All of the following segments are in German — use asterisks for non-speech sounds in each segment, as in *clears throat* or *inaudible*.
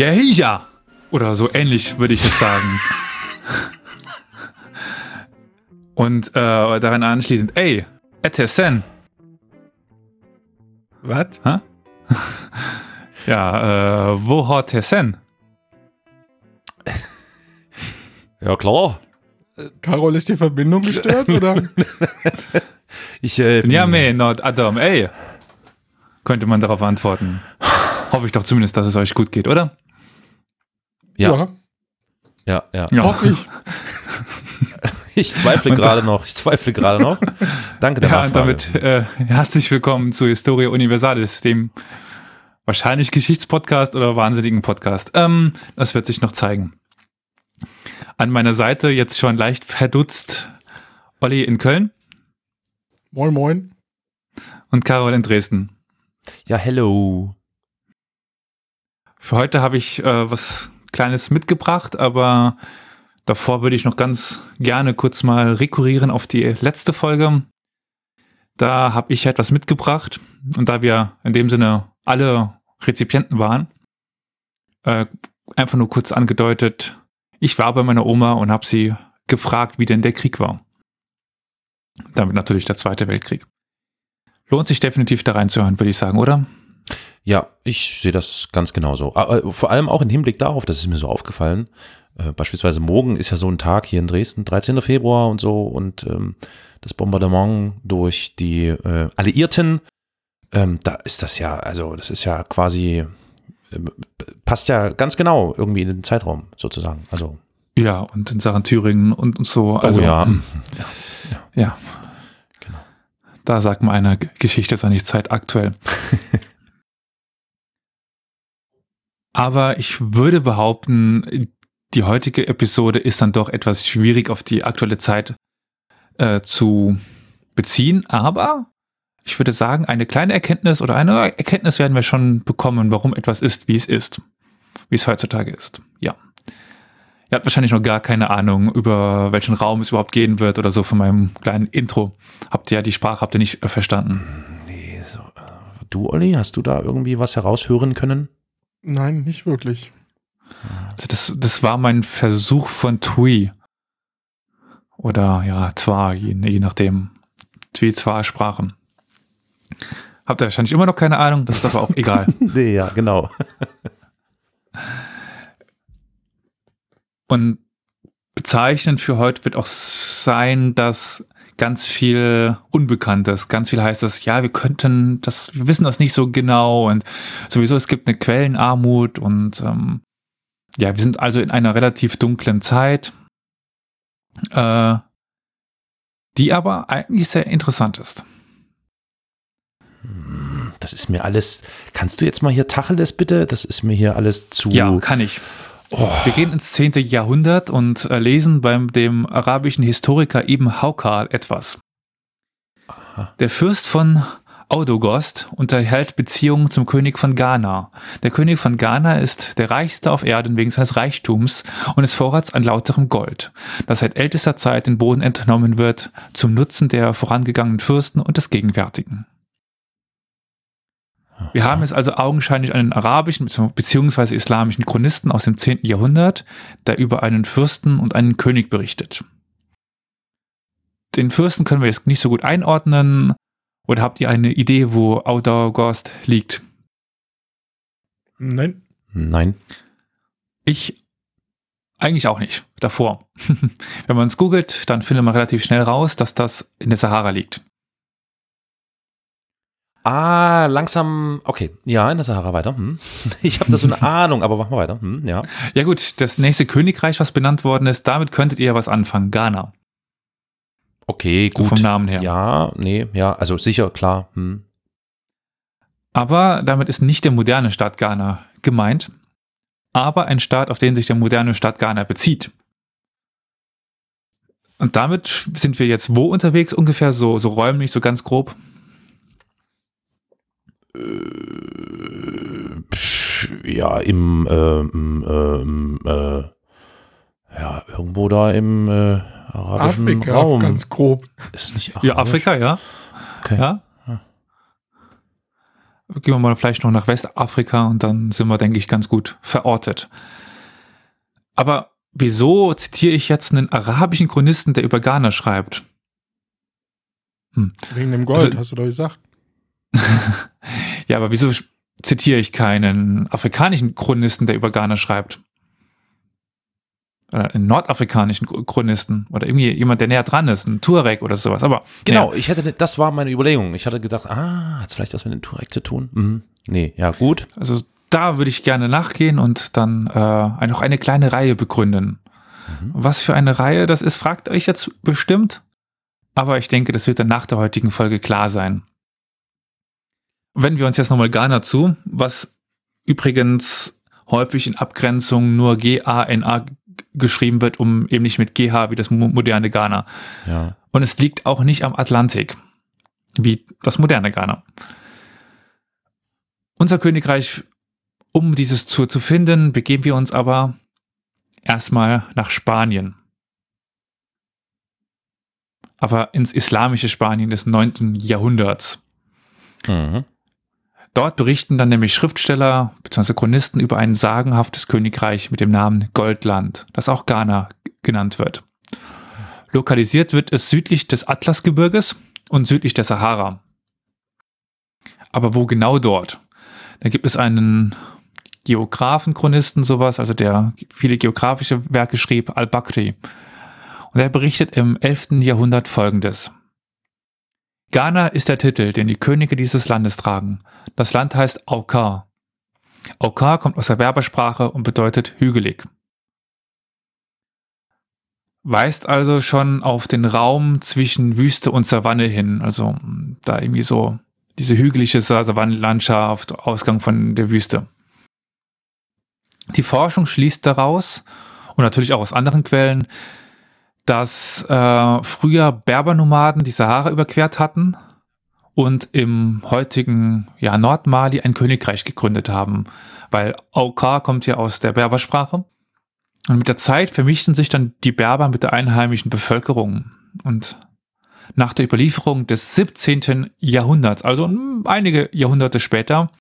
Ja, ja. Oder so ähnlich würde ich jetzt sagen. Und äh, daran anschließend, ey, Etesen. Was? *laughs* Ja, äh, wo hat Tessen? *laughs* Ja, klar. Carol, ist die Verbindung gestört, *laughs* oder? Ich, äh, Ja, me, not Adam, ey. Könnte man darauf antworten. Hoffe ich doch zumindest, dass es euch gut geht, oder? Ja. ja, ja. Ja. Hoffe ich. *laughs* Ich zweifle gerade noch. Ich zweifle gerade noch. Danke der Ja, und Nachfrage. damit äh, herzlich willkommen zu Historia Universalis, dem wahrscheinlich Geschichtspodcast oder wahnsinnigen Podcast. Ähm, das wird sich noch zeigen. An meiner Seite jetzt schon leicht verdutzt Olli in Köln Moin, moin. und Carol in Dresden. Ja, hello. Für heute habe ich äh, was Kleines mitgebracht, aber davor würde ich noch ganz gerne kurz mal rekurrieren auf die letzte Folge. Da habe ich etwas mitgebracht und da wir in dem Sinne alle Rezipienten waren, äh, einfach nur kurz angedeutet, ich war bei meiner Oma und habe sie gefragt, wie denn der Krieg war. Damit natürlich der Zweite Weltkrieg. Lohnt sich definitiv da reinzuhören, würde ich sagen, oder? Ja, ich sehe das ganz genauso. Aber vor allem auch im Hinblick darauf, das ist mir so aufgefallen. Äh, beispielsweise morgen ist ja so ein Tag hier in Dresden, 13. Februar und so, und ähm, das Bombardement durch die äh, Alliierten, ähm, da ist das ja, also das ist ja quasi, ähm, passt ja ganz genau irgendwie in den Zeitraum sozusagen. Also, Ja, und in Sachen Thüringen und, und so. Also, oh ja. hm, ja. Genau. Da sagt man einer, Geschichte ist eigentlich zeitaktuell. *laughs* Aber ich würde behaupten, die heutige Episode ist dann doch etwas schwierig auf die aktuelle Zeit äh, zu beziehen. Aber ich würde sagen, eine kleine Erkenntnis oder eine Erkenntnis werden wir schon bekommen, warum etwas ist, wie es ist. Wie es heutzutage ist. Ja. Ihr habt wahrscheinlich noch gar keine Ahnung, über welchen Raum es überhaupt gehen wird oder so von meinem kleinen Intro. Habt ihr ja die Sprache, habt ihr nicht äh, verstanden. nee, so, äh, du, Olli, hast du da irgendwie was heraushören können? Nein, nicht wirklich. Also das, das war mein Versuch von Tui. Oder ja, zwar, je, je nachdem. Tui, zwar Sprachen. Habt ihr wahrscheinlich immer noch keine Ahnung, das ist aber auch egal. *laughs* Nee, ja, genau. Und bezeichnend für heute wird auch sein, dass ganz viel Unbekanntes, ganz viel heißt es, ja, wir könnten das, wir wissen das nicht so genau und sowieso es gibt eine Quellenarmut und ähm, ja, wir sind also in einer relativ dunklen Zeit, äh, die aber eigentlich sehr interessant ist. Hm, Das ist mir alles. Kannst du jetzt mal hier Tacheles bitte? Das ist mir hier alles zu. Ja, kann ich. Oh, Wir gehen ins 10. Jahrhundert und äh, lesen beim dem arabischen Historiker Ibn Haukar etwas. aha. Der Fürst von Audogost unterhält Beziehungen zum König von Ghana. Der König von Ghana ist der reichste auf Erden wegen seines Reichtums und des Vorrats an lauterem Gold, das seit ältester Zeit den Boden entnommen wird, zum Nutzen der vorangegangenen Fürsten und des Gegenwärtigen. Wir haben jetzt also augenscheinlich einen arabischen bzw. islamischen Chronisten aus dem 10. Jahrhundert, der über einen Fürsten und einen König berichtet. Den Fürsten können wir jetzt nicht so gut einordnen. Oder habt ihr eine Idee, wo Audogost liegt? Nein. Nein. Ich eigentlich auch nicht. Davor. *laughs* Wenn man es googelt, dann findet man relativ schnell raus, dass das in der Sahara liegt. Ah, langsam. Okay. Ja, in der Sahara weiter. Hm. *laughs* Ich habe da so eine *laughs* Ahnung, aber machen wir weiter. Hm, ja. Ja gut, das nächste Königreich, was benannt worden ist, damit könntet ihr was anfangen. Ghana. Okay, So gut. vom Namen her. Ja, nee, ja, also sicher, klar. Hm. Aber damit ist nicht der moderne Staat Ghana gemeint, aber ein Staat, auf den sich der moderne Staat Ghana bezieht. Und damit sind wir jetzt wo unterwegs? Ungefähr so, so räumlich, so ganz grob. Äh, ja, im, äh, im, äh, äh, ja, irgendwo da im äh, arabischen Afrika, Raum. ganz grob. Ist nicht Ja, Afrika, ja. Okay. ja. Ja. gehen wir mal vielleicht noch nach Westafrika und dann sind wir, denke ich, ganz gut verortet. Aber wieso zitiere ich jetzt einen arabischen Chronisten, der über Ghana schreibt? Hm. Wegen dem Gold, also, hast du doch gesagt. *laughs* ja, aber wieso zitiere ich keinen afrikanischen Chronisten, der über Ghana schreibt? Oder einen nordafrikanischen Chronisten oder irgendwie jemand, der näher dran ist, ein Tuareg oder sowas. Aber genau, ja. ich hätte, das war meine Überlegung. Ich hatte gedacht, ah, hat es vielleicht was mit dem Tuareg zu tun? Mhm. Nee, ja, gut. Also da würde ich gerne nachgehen und dann äh, noch eine kleine Reihe begründen. Mhm. Was für eine Reihe das ist, fragt euch jetzt bestimmt. Aber ich denke, das wird dann nach der heutigen Folge klar sein. Wenden wir uns jetzt nochmal Ghana zu, was übrigens häufig in Abgrenzung nur G-A-N-A geschrieben wird, um eben nicht mit GH wie das moderne Ghana. Ja. Und es liegt auch nicht am Atlantik, wie das moderne Ghana. Unser Königreich, um dieses zu, zu finden, begeben wir uns aber erstmal nach Spanien. Aber ins islamische Spanien des 9. Jahrhunderts. Mhm. Dort berichten dann nämlich Schriftsteller bzw. Chronisten über ein sagenhaftes Königreich mit dem Namen Goldland, das auch Ghana genannt wird. Lokalisiert wird es südlich des Atlasgebirges und südlich der Sahara. Aber wo genau dort? Da gibt es einen Geographen-Chronisten, sowas, also der viele geografische Werke schrieb, Al-Bakri. Und er berichtet im 11. Jahrhundert folgendes. Ghana ist der Titel, den die Könige dieses Landes tragen. Das Land heißt Aukar. Aukar kommt aus der Berbersprache und bedeutet hügelig. Weist also schon auf den Raum zwischen Wüste und Savanne hin, also da irgendwie so diese hügelige Savannenlandschaft, Ausgang von der Wüste. Die Forschung schließt daraus und natürlich auch aus anderen Quellen, dass äh, früher Berbernomaden die Sahara überquert hatten und im heutigen ja, Nordmali ein Königreich gegründet haben, weil Aukar kommt ja aus der Berbersprache. Und mit der Zeit vermischten sich dann die Berber mit der einheimischen Bevölkerung. Und nach der Überlieferung des 17. Jahrhunderts, also einige Jahrhunderte später,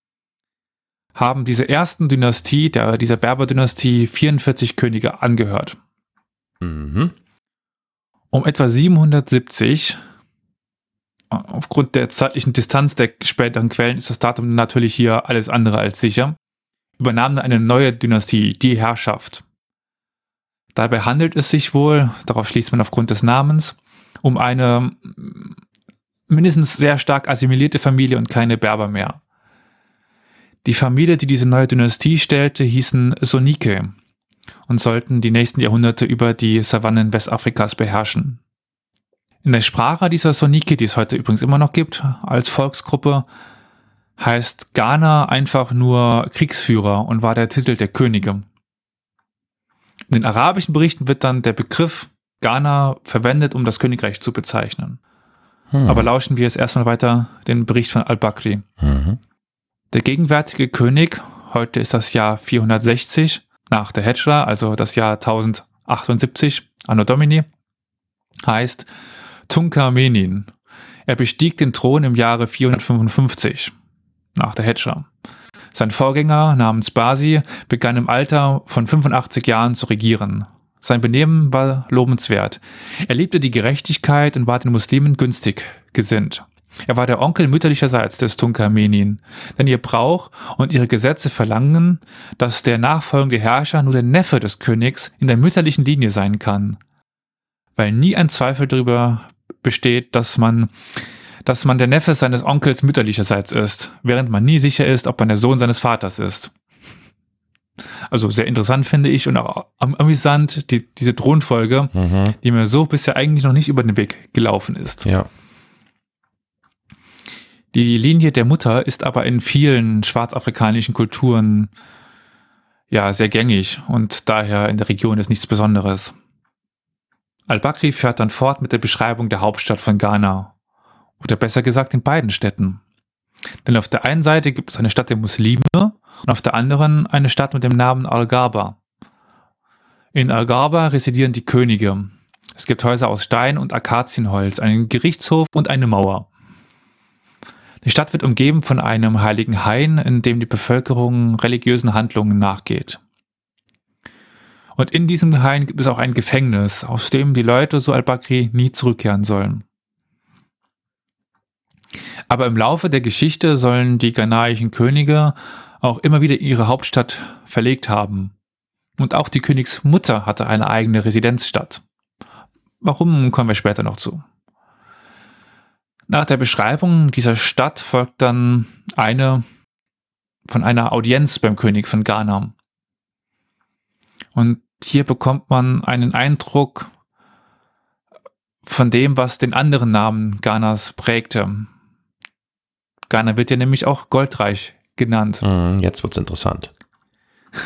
haben diese ersten Dynastie, der, dieser Berber-Dynastie, 44 Könige angehört. Mhm. Um etwa 770, aufgrund der zeitlichen Distanz der späteren Quellen ist das Datum natürlich hier alles andere als sicher, übernahm eine neue Dynastie die Herrschaft. Dabei handelt es sich wohl, darauf schließt man aufgrund des Namens, um eine mindestens sehr stark assimilierte Familie und keine Berber mehr. Die Familie, die diese neue Dynastie stellte, hießen Sonike und sollten die nächsten Jahrhunderte über die Savannen Westafrikas beherrschen. In der Sprache dieser Sonike, die es heute übrigens immer noch gibt, als Volksgruppe, heißt Ghana einfach nur Kriegsführer und war der Titel der Könige. In den arabischen Berichten wird dann der Begriff Ghana verwendet, um das Königreich zu bezeichnen. Hm. Aber lauschen wir jetzt erstmal weiter den Bericht von al-Bakri. Mhm. Der gegenwärtige König, heute ist das Jahr 460, nach der Hedra, also das Jahr 1078, Anno Domini, heißt Tunka Menin. Er bestieg den Thron im Jahre 455 nach der Hedra. Sein Vorgänger namens Basi begann im Alter von 85 Jahren zu regieren. Sein Benehmen war lobenswert. Er liebte die Gerechtigkeit und war den Muslimen günstig gesinnt. Er war der Onkel mütterlicherseits des Tunkarmenin, denn ihr Brauch und ihre Gesetze verlangen, dass der nachfolgende Herrscher nur der Neffe des Königs in der mütterlichen Linie sein kann. Weil nie ein Zweifel darüber besteht, dass man, dass man der Neffe seines Onkels mütterlicherseits ist, während man nie sicher ist, ob man der Sohn seines Vaters ist. Also sehr interessant finde ich und auch amüsant, die, diese Thronfolge, mhm. die mir so bisher eigentlich noch nicht über den Weg gelaufen ist. Ja. Die Linie der Mutter ist aber in vielen schwarzafrikanischen Kulturen ja sehr gängig und daher in der Region ist nichts Besonderes. Al-Bakri fährt dann fort mit der Beschreibung der Hauptstadt von Ghana. Oder besser gesagt in beiden Städten. Denn auf der einen Seite gibt es eine Stadt der Muslime und auf der anderen eine Stadt mit dem Namen Al-Gaba. In Al-Gaba residieren die Könige. Es gibt Häuser aus Stein und Akazienholz, einen Gerichtshof und eine Mauer. Die Stadt wird umgeben von einem heiligen Hain, in dem die Bevölkerung religiösen Handlungen nachgeht. Und in diesem Hain gibt es auch ein Gefängnis, aus dem die Leute, so al-Bakri, nie zurückkehren sollen. Aber im Laufe der Geschichte sollen die ghanaischen Könige auch immer wieder ihre Hauptstadt verlegt haben. Und auch die Königsmutter hatte eine eigene Residenzstadt. Warum kommen wir später noch zu. Nach der Beschreibung dieser Stadt folgt dann eine von einer Audienz beim König von Ghana. Und hier bekommt man einen Eindruck von dem, was den anderen Namen Ghanas prägte. Ghana wird ja nämlich auch goldreich genannt. Mhm, jetzt wird's interessant. *laughs*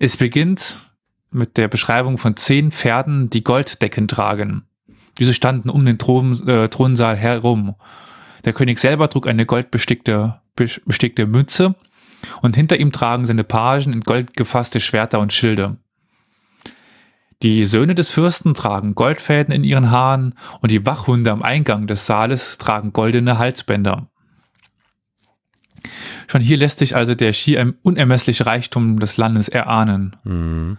Es beginnt mit der Beschreibung von zehn Pferden, die Golddecken tragen. Diese standen um den Thron, äh, Thronsaal herum. Der König selber trug eine goldbestickte bestickte Mütze und hinter ihm tragen seine Pagen in Gold gefasste Schwerter und Schilde. Die Söhne des Fürsten tragen Goldfäden in ihren Haaren und die Wachhunde am Eingang des Saales tragen goldene Halsbänder. Schon hier lässt sich also der schier unermessliche Reichtum des Landes erahnen. Mhm.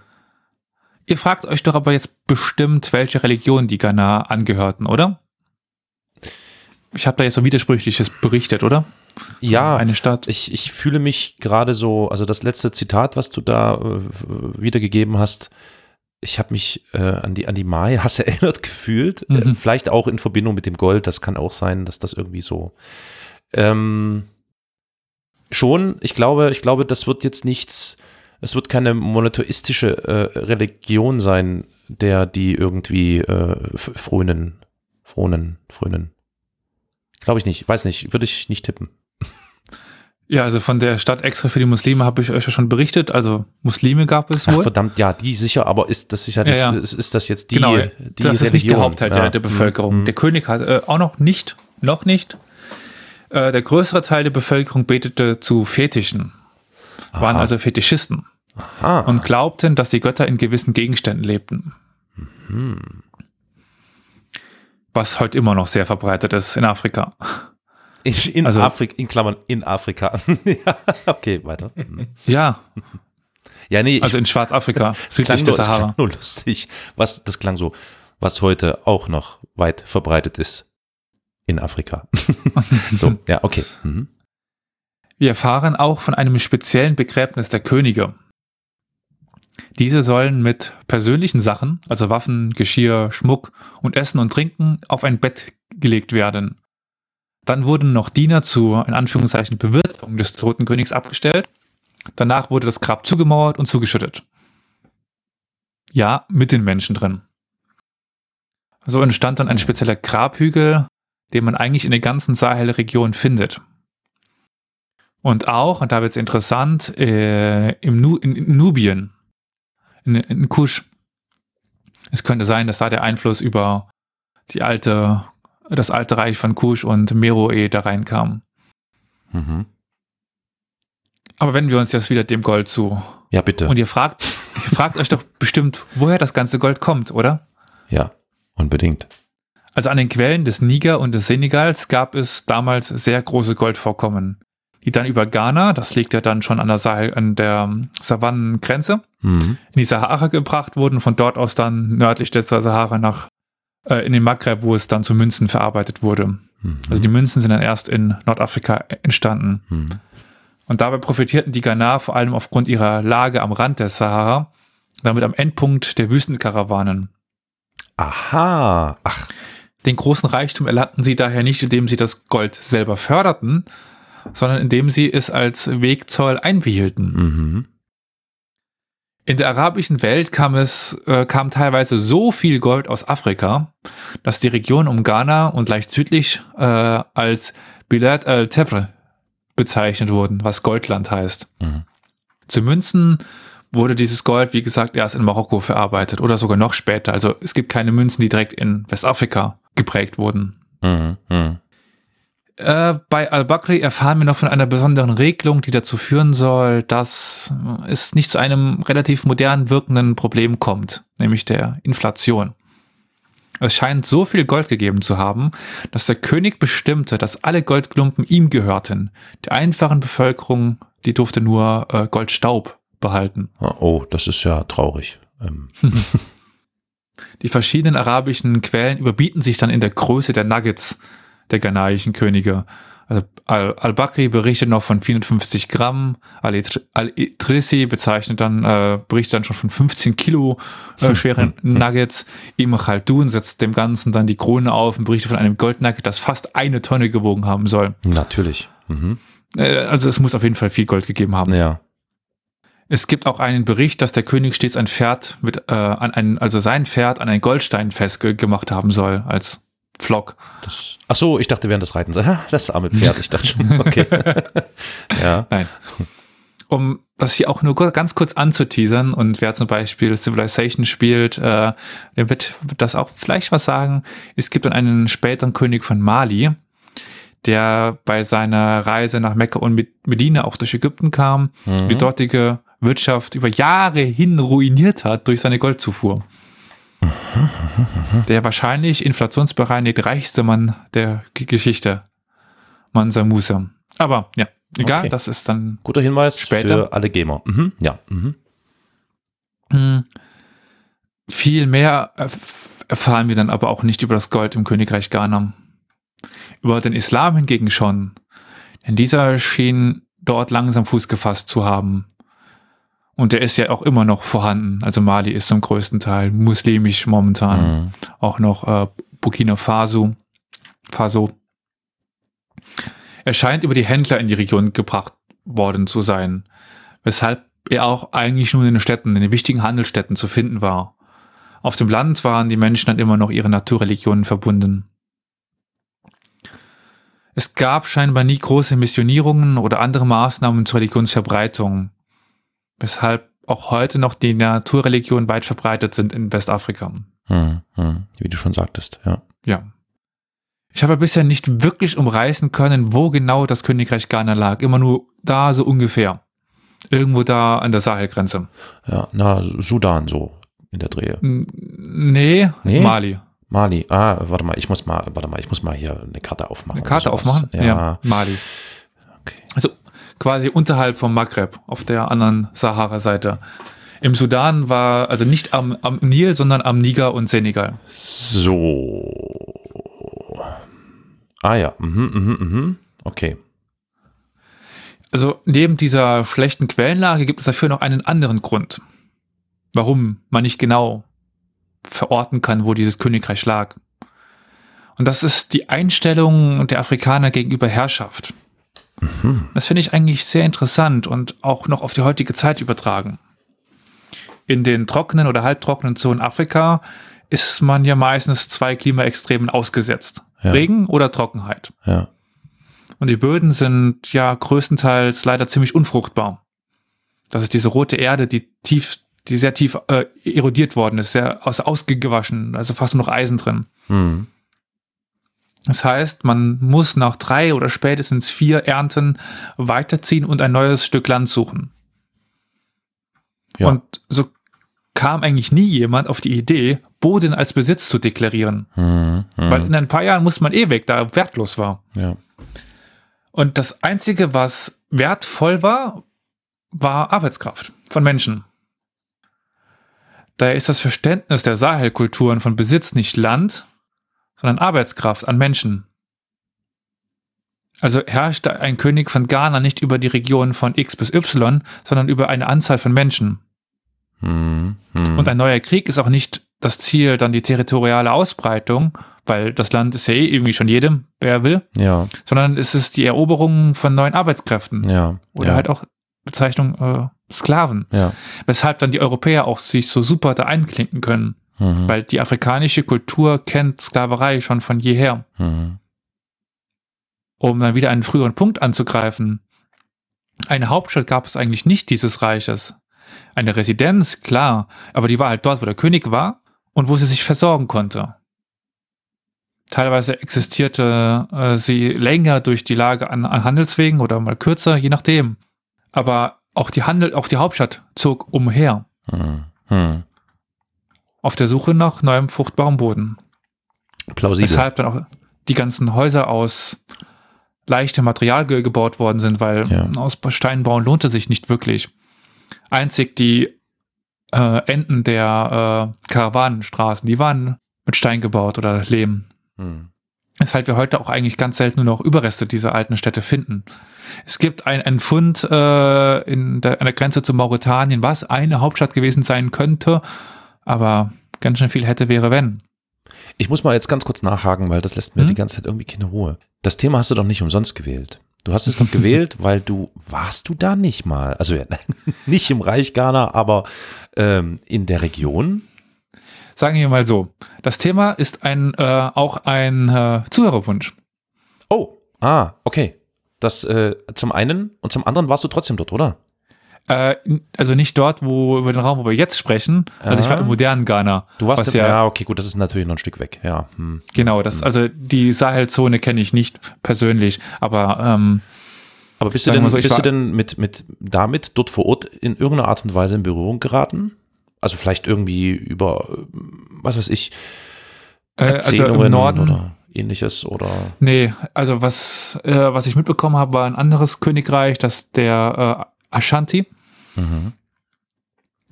Ihr fragt euch doch aber jetzt bestimmt, welche Religion die Ghana angehörten, oder? Ich habe da jetzt so widersprüchliches berichtet, oder? Ja, eine Stadt. Ich, ich fühle mich gerade so, also das letzte Zitat, was du da äh, wiedergegeben hast, ich habe mich äh, an die an die Mai-Hasse *laughs* erinnert gefühlt. Äh, mhm. Äh, vielleicht auch in Verbindung mit dem Gold. Das kann auch sein, dass das irgendwie so. Ähm, schon, ich glaube, ich glaube, das wird jetzt nichts, es wird keine monotheistische äh, Religion sein, der die irgendwie äh, frönen, fronen, frönen. Glaube ich nicht, weiß nicht, würde ich nicht tippen. Ja, also von der Stadt extra für die Muslime habe ich euch ja schon berichtet. Also Muslime gab es wohl. Ach, verdammt, ja, die sicher, aber ist das sicher, ja, ja. Ist, ist, das jetzt die, genau, die das Religion? ist nicht der Hauptteil ja. der, der, Bevölkerung. Mhm. Der König hat äh, auch noch nicht, noch nicht äh, der größere Teil der Bevölkerung betete zu Fetischen, Aha. waren also Fetischisten Aha. und glaubten, dass die Götter in gewissen Gegenständen lebten. Mhm. Was heute immer noch sehr verbreitet ist in Afrika. In, also, Afrika, in Klammern, in Afrika. *laughs* ja, okay, weiter. Mhm. Ja. *laughs* Ja, nee. Also in Schwarzafrika, *laughs* südlich der Sahara. Das klang nur lustig. Was, das klang so, was heute auch noch weit verbreitet ist in Afrika. so, ja, okay. Mhm. Wir erfahren auch von einem speziellen Begräbnis der Könige. Diese sollen mit persönlichen Sachen, also Waffen, Geschirr, Schmuck und Essen und Trinken, auf ein Bett gelegt werden. Dann wurden noch Diener zur, in Anführungszeichen, Bewirtung des toten Königs abgestellt. Danach wurde das Grab zugemauert und zugeschüttet. Ja, mit den Menschen drin. So entstand dann ein spezieller Grabhügel, den man eigentlich in der ganzen Sahelregion findet. Und auch, und da wird es interessant, äh, im nu in Nubien, in, in Kusch. Es könnte sein, dass da der Einfluss über die alte, das alte Reich von Kusch und Meroe da reinkam. Mhm. Aber wenden wir uns jetzt wieder dem Gold zu. Ja, bitte. Und ihr fragt, ihr fragt euch doch *laughs* bestimmt, woher das ganze Gold kommt, oder? Ja, unbedingt. Also an den Quellen des Niger und des Senegals gab es damals sehr große Goldvorkommen, die dann über Ghana, das liegt ja dann schon an der, Sahel, an der Savannengrenze, mhm. in die Sahara gebracht wurden, von dort aus dann nördlich der Sahara nach äh, in den Maghreb, wo es dann zu Münzen verarbeitet wurde. Mhm. Also die Münzen sind dann erst in Nordafrika entstanden. Mhm. Und dabei profitierten die Ghana vor allem aufgrund ihrer Lage am Rand der Sahara, damit am Endpunkt der Wüstenkarawanen. Aha, ach. Den großen Reichtum erlangten sie daher nicht, indem sie das Gold selber förderten, sondern indem sie es als Wegzoll einbehielten. Mhm. In der arabischen Welt kam es, äh, kam teilweise so viel Gold aus Afrika, dass die Region um Ghana und leicht südlich äh, als Bilad al-Tebre bezeichnet wurden, was Goldland heißt. Mhm. Zu Münzen wurde dieses Gold, wie gesagt, erst in Marokko verarbeitet oder sogar noch später. Also es gibt keine Münzen, die direkt in Westafrika geprägt wurden. Mhm, mh. Äh, bei Al-Bakri erfahren wir noch von einer besonderen Regelung, die dazu führen soll, dass es nicht zu einem relativ modern wirkenden Problem kommt, nämlich der Inflation. Es scheint so viel Gold gegeben zu haben, dass der König bestimmte, dass alle Goldklumpen ihm gehörten. Die einfachen Bevölkerung, die durfte nur äh, Goldstaub behalten. Oh, das ist ja traurig. Ähm. *laughs* Die verschiedenen arabischen Quellen überbieten sich dann in der Größe der Nuggets der ghanaischen Könige. Also Al-Bakri berichtet noch von 450 Gramm, Al-Idrisi bezeichnet dann, äh, berichtet dann schon von 15 Kilo äh, schweren Nuggets. Ibn Khaldun setzt dem Ganzen dann die Krone auf und berichtet von einem Goldnugget, das fast eine Tonne gewogen haben soll. Natürlich. Mhm. Äh, also es muss auf jeden Fall viel Gold gegeben haben. Ja. Es gibt auch einen Bericht, dass der König stets ein Pferd mit, äh, an ein, also sein Pferd an einen Goldstein festgemacht haben soll, als Flock. Das, ach so, ich dachte während des Reitens, das arme Pferd, ich dachte schon, okay. *laughs* ja. Nein. Um das hier auch nur ganz kurz anzuteasern und wer zum Beispiel Civilization spielt, äh, der wird, das auch vielleicht was sagen. Es gibt dann einen späteren König von Mali, der bei seiner Reise nach Mekka und Medina auch durch Ägypten kam, mhm. die dortige Wirtschaft über Jahre hin ruiniert hat durch seine Goldzufuhr. Der wahrscheinlich inflationsbereinigt reichste Mann der Geschichte. Mansa Musa. Aber ja, egal, okay. das ist dann. Guter Hinweis später. für alle Gamer. Mhm, ja. Mhm. Hm. Viel mehr erfahren wir dann aber auch nicht über das Gold im Königreich Ghana. Über den Islam hingegen schon. Denn dieser schien dort langsam Fuß gefasst zu haben. Und der ist ja auch immer noch vorhanden. Also Mali ist zum größten Teil muslimisch momentan. Mhm. Auch noch äh, Burkina Faso. Faso. Er scheint über die Händler in die Region gebracht worden zu sein. Weshalb er auch eigentlich nur in den Städten, in den wichtigen Handelsstädten zu finden war. Auf dem Land waren die Menschen dann immer noch ihre Naturreligionen verbunden. Es gab scheinbar nie große Missionierungen oder andere Maßnahmen zur Religionsverbreitung weshalb auch heute noch die Naturreligionen weit verbreitet sind in Westafrika. Hm, hm, wie du schon sagtest, ja. Ja. Ich habe bisher nicht wirklich umreißen können, wo genau das Königreich Ghana lag. Immer nur da so ungefähr. Irgendwo da an der Sahelgrenze. Ja, na, Sudan so in der Drehe. Nee, nee? Mali. Mali. Ah, warte mal, ich muss mal, warte mal, ich muss mal hier eine Karte aufmachen. Eine Karte aufmachen? Ja. ja, Mali. Okay. Also quasi unterhalb vom Maghreb, auf der anderen Sahara-Seite. Im Sudan war, also nicht am, am Nil, sondern am Niger und Senegal. So. Ah ja, mhm, mhm, mhm. Okay. Also neben dieser schlechten Quellenlage gibt es dafür noch einen anderen Grund, warum man nicht genau verorten kann, wo dieses Königreich lag. Und das ist die Einstellung der Afrikaner gegenüber Herrschaft. Mhm. Das finde ich eigentlich sehr interessant und auch noch auf die heutige Zeit übertragen. In den trockenen oder halbtrockenen Zonen Afrika ist man ja meistens zwei Klimaextremen ausgesetzt. Ja. Regen oder Trockenheit. Ja. Und die Böden sind ja größtenteils leider ziemlich unfruchtbar. Das ist diese rote Erde, die tief, die sehr tief äh, erodiert worden ist, sehr aus, ausgewaschen, also fast nur noch Eisen drin. Mhm. Das heißt, man muss nach drei oder spätestens vier Ernten weiterziehen und ein neues Stück Land suchen. Ja. Und so kam eigentlich nie jemand auf die Idee, Boden als Besitz zu deklarieren. Mhm, mh. Weil in ein paar Jahren muss man eh weg, da wertlos war. Ja. Und das Einzige, was wertvoll war, war Arbeitskraft von Menschen. Daher ist das Verständnis der Sahelkulturen von Besitz nicht Land, sondern Arbeitskraft an Menschen. Also herrschte ein König von Ghana nicht über die Region von X bis Y, sondern über eine Anzahl von Menschen. Hm, hm. Und ein neuer Krieg ist auch nicht das Ziel, dann die territoriale Ausbreitung, weil das Land ist ja eh irgendwie schon jedem, wer will, ja. sondern es ist die Eroberung von neuen Arbeitskräften. Ja. Oder ja. halt auch Bezeichnung äh, Sklaven. Ja. Weshalb dann die Europäer auch sich so super da einklinken können. Mhm. Weil die afrikanische Kultur kennt Sklaverei schon von jeher. Mhm. Um dann wieder einen früheren Punkt anzugreifen. Eine Hauptstadt gab es eigentlich nicht dieses Reiches. Eine Residenz, klar, aber die war halt dort, wo der König war und wo sie sich versorgen konnte. Teilweise existierte äh, sie länger durch die Lage an, an Handelswegen oder mal kürzer, je nachdem. Aber auch die Handel, auch die Hauptstadt zog umher. Hm. Auf der Suche nach neuem fruchtbarem Boden. Plausibel. Weshalb dann auch die ganzen Häuser aus leichtem Material ge gebaut worden sind, weil Ja. aus Stein bauen lohnte sich nicht wirklich. Einzig die äh, Enden der äh, Karawanenstraßen, die waren mit Stein gebaut oder Lehm. Hm. Weshalb wir heute auch eigentlich ganz selten nur noch Überreste dieser alten Städte finden. Es gibt ein, einen Fund äh, in der, an der Grenze zu Mauretanien, was eine Hauptstadt gewesen sein könnte, aber ganz schön viel hätte, wäre, wenn. Ich muss mal jetzt ganz kurz nachhaken, weil das lässt mir Hm? die ganze Zeit irgendwie keine Ruhe. Das Thema hast du doch nicht umsonst gewählt. Du hast es doch *laughs* gewählt, weil du, warst du da nicht mal? Also ja, *laughs* nicht im Reich Ghana, aber ähm, in der Region? Sagen wir mal so, das Thema ist ein, äh, auch ein äh, Zuhörerwunsch. Oh, ah, okay. Das äh, zum einen und zum anderen warst du trotzdem dort, oder? Äh, also nicht dort, wo über den Raum, wo wir jetzt sprechen. Also ich war im modernen Ghana. Du warst im, ja, ja, okay, gut, das ist natürlich noch ein Stück weg. Ja, hm. Genau, das, also die Sahelzone kenne ich nicht persönlich, aber ähm, Aber bist du denn, so, bist du denn mit, mit damit dort vor Ort in irgendeiner Art und Weise in Berührung geraten? Also vielleicht irgendwie über, was weiß ich, äh, also Erzählungen im Norden. oder ähnliches oder Nee, also was, äh, was ich mitbekommen habe, war ein anderes Königreich, das der äh, Ashanti. Mhm.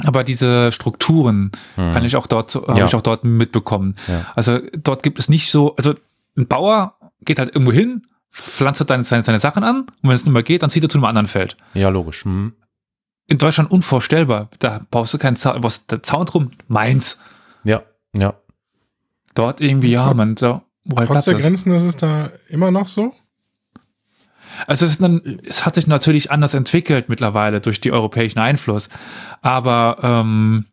Aber diese Strukturen Mhm. kann ich auch dort, habe Ja. ich auch dort mitbekommen. Ja. Also dort gibt es nicht so, also ein Bauer geht halt irgendwo hin, pflanzt seine, seine, seine Sachen an und wenn es nicht mehr geht, dann zieht er zu einem anderen Feld. Ja, logisch. Mhm. In Deutschland unvorstellbar. Da brauchst du keinen Zaun, brauchst der Zaun drum, meins. Ja, ja. Dort irgendwie, ja, man, so, wo halt Trotz Platz der ist. Grenzen ist es da immer noch so? Also es, dann, es hat sich natürlich anders entwickelt mittlerweile durch die europäischen Einfluss. Aber ähm,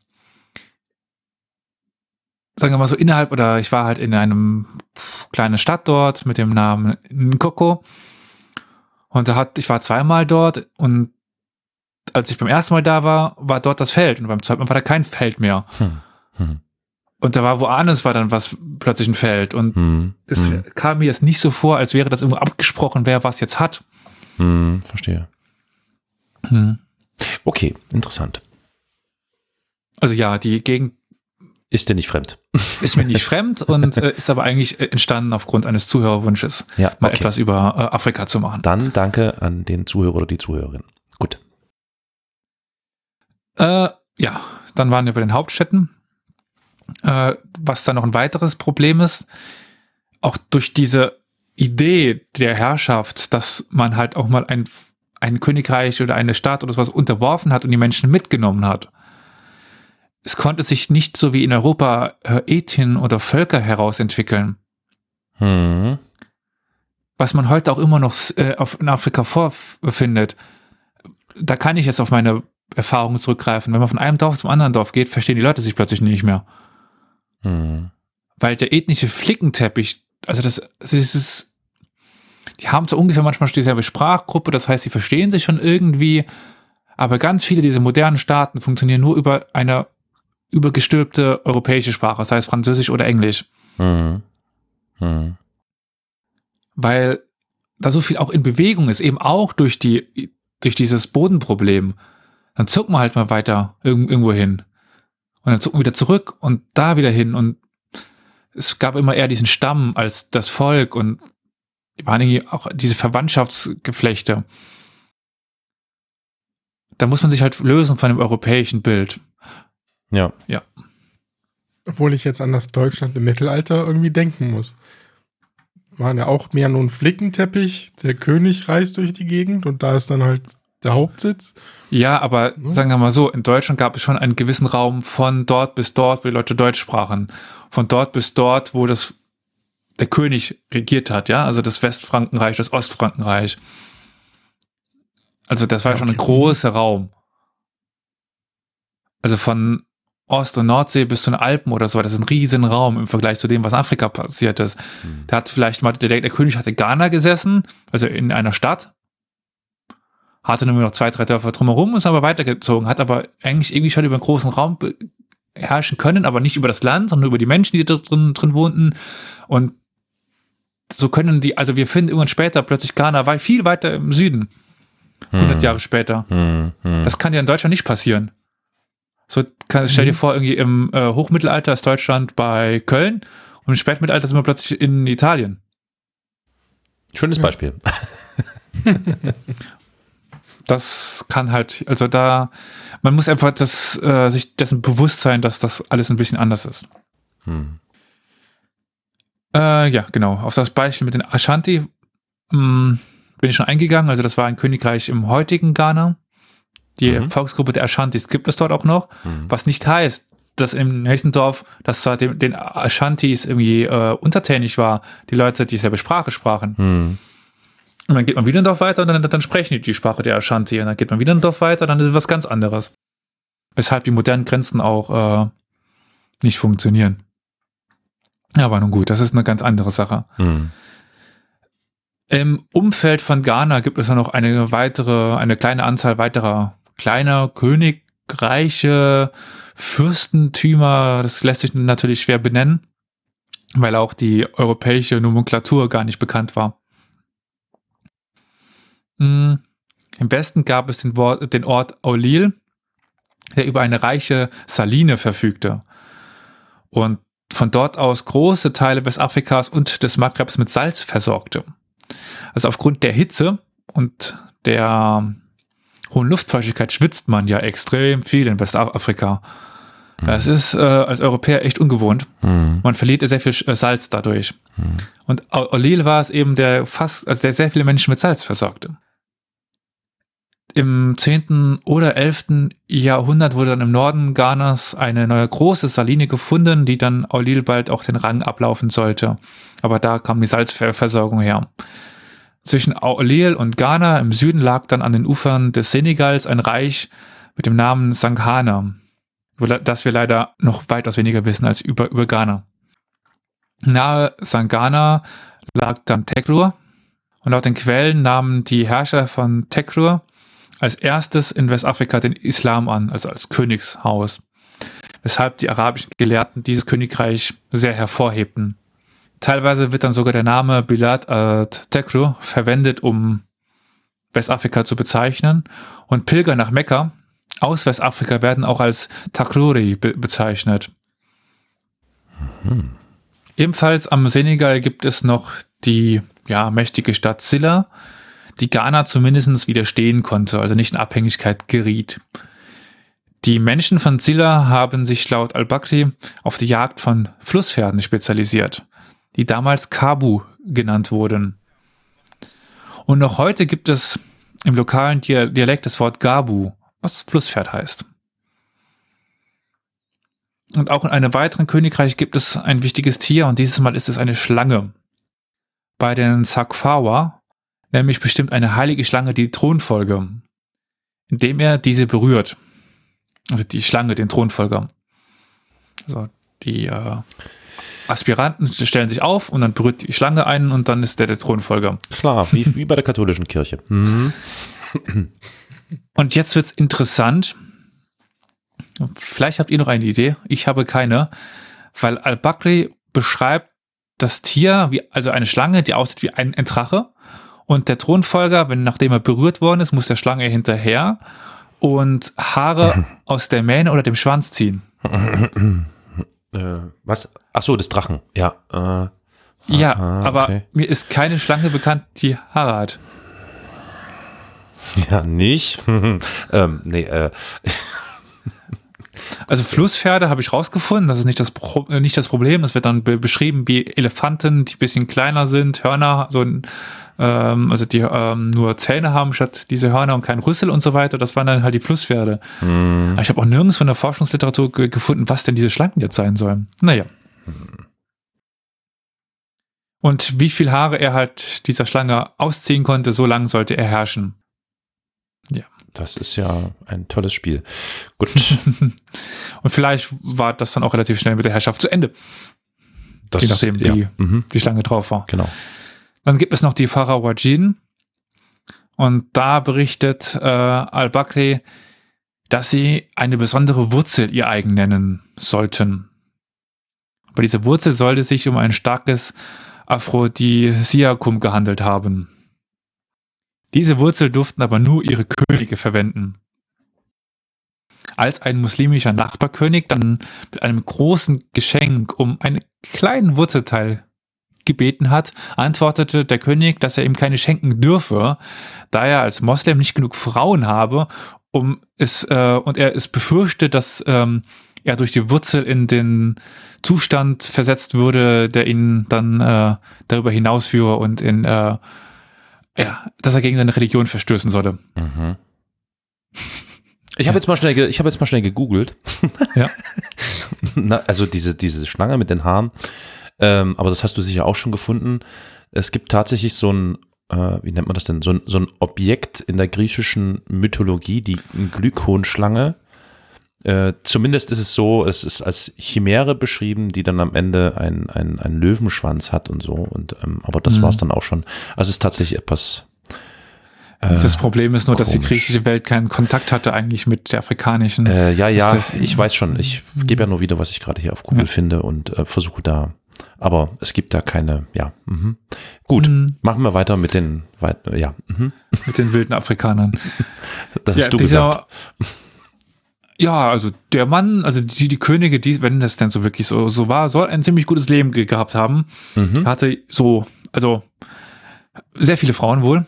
sagen wir mal so innerhalb, oder ich war halt in einem kleinen Stadt dort mit dem Namen Nkoko. Und da hat, ich war zweimal dort und als ich beim ersten Mal da war, war dort das Feld und beim zweiten Mal war da kein Feld mehr. Hm. Hm. Und da war woanders war dann was plötzlich ein Feld und Hm. es Hm. kam mir jetzt nicht so vor, als wäre das irgendwo abgesprochen, wer was jetzt hat. Hm. Verstehe. Hm. Okay, interessant. Also ja, die Gegend Ist dir nicht fremd? *laughs* ist mir nicht fremd und äh, ist aber eigentlich äh, entstanden aufgrund eines Zuhörerwunsches, Ja, mal okay. etwas über äh, Afrika zu machen. Dann danke an den Zuhörer oder die Zuhörerin. Gut. Äh, ja, dann waren wir bei den Hauptstädten. Äh, was dann noch ein weiteres Problem ist, auch durch diese Idee der Herrschaft, dass man halt auch mal ein, ein Königreich oder eine Stadt oder sowas unterworfen hat und die Menschen mitgenommen hat. Es konnte sich nicht so wie in Europa äh, Ethien oder Völker herausentwickeln. Hm. was man heute auch immer noch äh, auf, in Afrika vorfindet, da kann ich jetzt auf meine Erfahrungen zurückgreifen. Wenn man von einem Dorf zum anderen Dorf geht, verstehen die Leute sich plötzlich nicht mehr. Hm. Weil der ethnische Flickenteppich, also das, das ist, die haben so ungefähr manchmal dieselbe Sprachgruppe, das heißt, sie verstehen sich schon irgendwie, aber ganz viele dieser modernen Staaten funktionieren nur über eine übergestülpte europäische Sprache, sei es Französisch oder Englisch. Hm. Hm. weil da so viel auch in Bewegung ist, eben auch durch die, durch dieses Bodenproblem. Dann zucken wir halt mal weiter irg- irgendwo hin. Und dann wieder zurück und da wieder hin. Und es gab immer eher diesen Stamm als das Volk und waren irgendwie auch diese Verwandtschaftsgeflechte. Da muss man sich halt lösen von dem europäischen Bild. Ja. Obwohl ich jetzt an das Deutschland im Mittelalter irgendwie denken muss. Waren ja auch mehr nur ein Flickenteppich. Der König reist durch die Gegend und da ist dann halt der Hauptsitz. Ja, aber Hm? sagen wir mal so, in Deutschland gab es schon einen gewissen Raum von dort bis dort, wo die Leute Deutsch sprachen. Von dort bis dort, wo das der König regiert hat, ja, also das Westfrankenreich, das Ostfrankenreich. Also das war Ja, schon ein okay. großer Raum. Also von Ost- und Nordsee bis zu den Alpen oder so, das ist ein riesen Raum im Vergleich zu dem, was in Afrika passiert ist. Hm. Der hat vielleicht mal, der, der König hatte Ghana gesessen, also in einer Stadt, hatte nur noch zwei, drei Dörfer drumherum, ist aber weitergezogen, hat aber eigentlich irgendwie schon über einen großen Raum herrschen können, aber nicht über das Land, sondern über die Menschen, die da drin, drin wohnten. Und so können die, also wir finden irgendwann später plötzlich Ghana wei- viel weiter im Süden, 100 Hm. Jahre später. Hm. Hm. Das kann ja in Deutschland nicht passieren. So, kann, stell dir Mhm. vor, irgendwie im äh, Hochmittelalter ist Deutschland bei Köln Und im Spätmittelalter sind wir plötzlich in Italien. Schönes. Beispiel. *laughs* *laughs* Das kann halt, also da, man muss einfach das, äh, sich dessen bewusst sein, dass das alles ein bisschen anders ist. Hm. Äh, ja, genau. Auf das Beispiel mit den Ashanti mh, bin ich schon eingegangen. Also das war ein Königreich im heutigen Ghana. Die Mhm. Volksgruppe der Ashantis gibt es dort auch noch. Hm. Was nicht heißt, dass im nächsten Dorf, das zwar dem, den Ashantis irgendwie äh, untertänig war, die Leute dieselbe Sprache sprachen. Hm. Und dann geht man wieder ein Dorf weiter und dann, dann sprechen die die Sprache der Ashanti. Und dann geht man wieder ein Dorf weiter, dann ist es was ganz anderes. Weshalb die modernen Grenzen auch äh, nicht funktionieren. Aber nun gut, das ist eine ganz andere Sache. Hm. Im Umfeld von Ghana gibt es ja noch eine weitere, eine kleine Anzahl weiterer kleiner Königreiche, Fürstentümer. Das lässt sich natürlich schwer benennen, weil auch die europäische Nomenklatur gar nicht bekannt war. Hm, Im Westen gab es den, Wort, den Ort Aulil, der über eine reiche Saline verfügte und von dort aus große Teile Westafrikas und des Maghrebs mit Salz versorgte. Also aufgrund der Hitze und der hohen Luftfeuchtigkeit schwitzt man ja extrem viel in Westafrika. Das ist äh, als Europäer echt ungewohnt. Hm. Man verliert sehr viel äh, Salz dadurch. Hm. Und Olil war es eben, der fast, also der sehr viele Menschen mit Salz versorgte. Im 10. oder 11. Jahrhundert wurde dann im Norden Ghanas eine neue große Saline gefunden, die dann Olil bald auch den Rang ablaufen sollte. Aber da kam die Salzversorgung her. Zwischen Olil und Ghana im Süden lag dann an den Ufern des Senegals ein Reich mit dem Namen Sanghana, das wir leider noch weitaus weniger wissen als über, über Ghana. Nahe Sangana lag dann Tekrur und laut den Quellen nahmen die Herrscher von Tekrur als erstes in Westafrika den Islam an, also als Königshaus, weshalb die arabischen Gelehrten dieses Königreich sehr hervorhebten. Teilweise wird dann sogar der Name Bilad al-Tekrur verwendet, um Westafrika zu bezeichnen und Pilger nach Mekka aus Westafrika werden auch als Takruri be bezeichnet. Hm. Ebenfalls am Senegal gibt es noch die ja, mächtige Stadt Silla, die Ghana zumindest widerstehen konnte, also nicht in Abhängigkeit geriet. Die Menschen von Silla haben sich laut al-Bakri auf die Jagd von Flusspferden spezialisiert, die damals Kabu genannt wurden. Und noch heute gibt es im lokalen Dialekt das Wort Gabu, was Flusspferd heißt. Und auch in einem weiteren Königreich gibt es ein wichtiges Tier und dieses Mal ist es eine Schlange. Bei den Sakfawa, nämlich bestimmt eine heilige Schlange die Thronfolge, indem er diese berührt. Also die Schlange, den Thronfolger. Also die äh, Aspiranten stellen sich auf und dann berührt die Schlange einen und dann ist der der Thronfolger. Klar, wie, wie bei der katholischen Kirche. Mhm. Und jetzt wird's interessant. Vielleicht habt ihr noch eine Idee. Ich habe keine, weil Al-Bakri beschreibt das Tier, wie, also eine Schlange, die aussieht wie ein, ein Drache. Und der Thronfolger, wenn nachdem er berührt worden ist, muss der Schlange hinterher und Haare aus der Mähne oder dem Schwanz ziehen. äh, was? Ach so, des Drachen. Ja. Äh, Ja, Aha, aber okay. mir ist keine Schlange bekannt, die Haare hat. ja, nicht. *laughs* ähm, nee, äh, Also Flusspferde habe ich rausgefunden, das ist nicht das, Pro nicht das Problem. Es wird dann be beschrieben wie Elefanten, die ein bisschen kleiner sind, Hörner, so ein, ähm, also die ähm, nur Zähne haben statt diese Hörner und kein Rüssel und so weiter. Das waren dann halt die Flusspferde. hm, Aber ich habe auch nirgends von der Forschungsliteratur ge gefunden, was denn diese Schlangen jetzt sein sollen. Naja. Und wie viel Haare er halt dieser Schlange ausziehen konnte, so lange sollte er herrschen. das ist ja ein tolles Spiel. Gut, *laughs* Und vielleicht war das dann auch relativ schnell mit der Herrschaft zu Ende, das, Je nachdem, ja, wie- mhm, die Schlange drauf war. genau. Dann gibt es noch die Farawajin. Und da berichtet äh, Al-Bakri, dass sie eine besondere Wurzel ihr eigen nennen sollten. Bei dieser Wurzel sollte sich um ein starkes Aphrodisiakum gehandelt haben. Diese Wurzel durften aber nur ihre Könige verwenden. Als ein muslimischer Nachbarkönig dann mit einem großen Geschenk um einen kleinen Wurzelteil gebeten hat, antwortete der König, dass er ihm keine schenken dürfe, da er als Moslem nicht genug Frauen habe, um es äh, und er es befürchtet, dass ähm, er durch die Wurzel in den Zustand versetzt würde, der ihn dann äh, darüber hinausführe und in äh, ja, dass er gegen seine Religion verstößen sollte. Mhm. *laughs* Ich habe jetzt mal schnell, ich habe jetzt mal schnell gegoogelt. Ja. *laughs* Na, also diese, diese Schlange mit den Haaren. Ähm, aber das hast du sicher auch schon gefunden. Es gibt tatsächlich so ein, äh, wie nennt man das denn, so ein, so ein Objekt in der griechischen Mythologie, die Glykonschlange. Äh, zumindest ist es so, es ist als Chimäre beschrieben, die dann am Ende einen ein Löwenschwanz hat und so. Und, ähm, aber das Mhm. war es dann auch schon. Also es ist tatsächlich etwas. äh, das Problem ist nur, dass die komisch. griechische Welt keinen Kontakt hatte eigentlich mit der afrikanischen. Äh, ja, ja, ich weiß schon. Ich gebe ja nur wieder, was ich gerade hier auf Google Ja. finde und äh, versuche da. Aber es gibt da keine, ja. Mhm. Gut, Mhm. machen wir weiter mit den, ja, mhm. mit den wilden Afrikanern. *laughs* das ja, hast du dieser- gesagt. Ja, also der Mann, also die, die Könige, die, wenn das denn so wirklich so, so war, soll ein ziemlich gutes Leben ge gehabt haben. Mhm. Hatte so, also sehr viele Frauen wohl.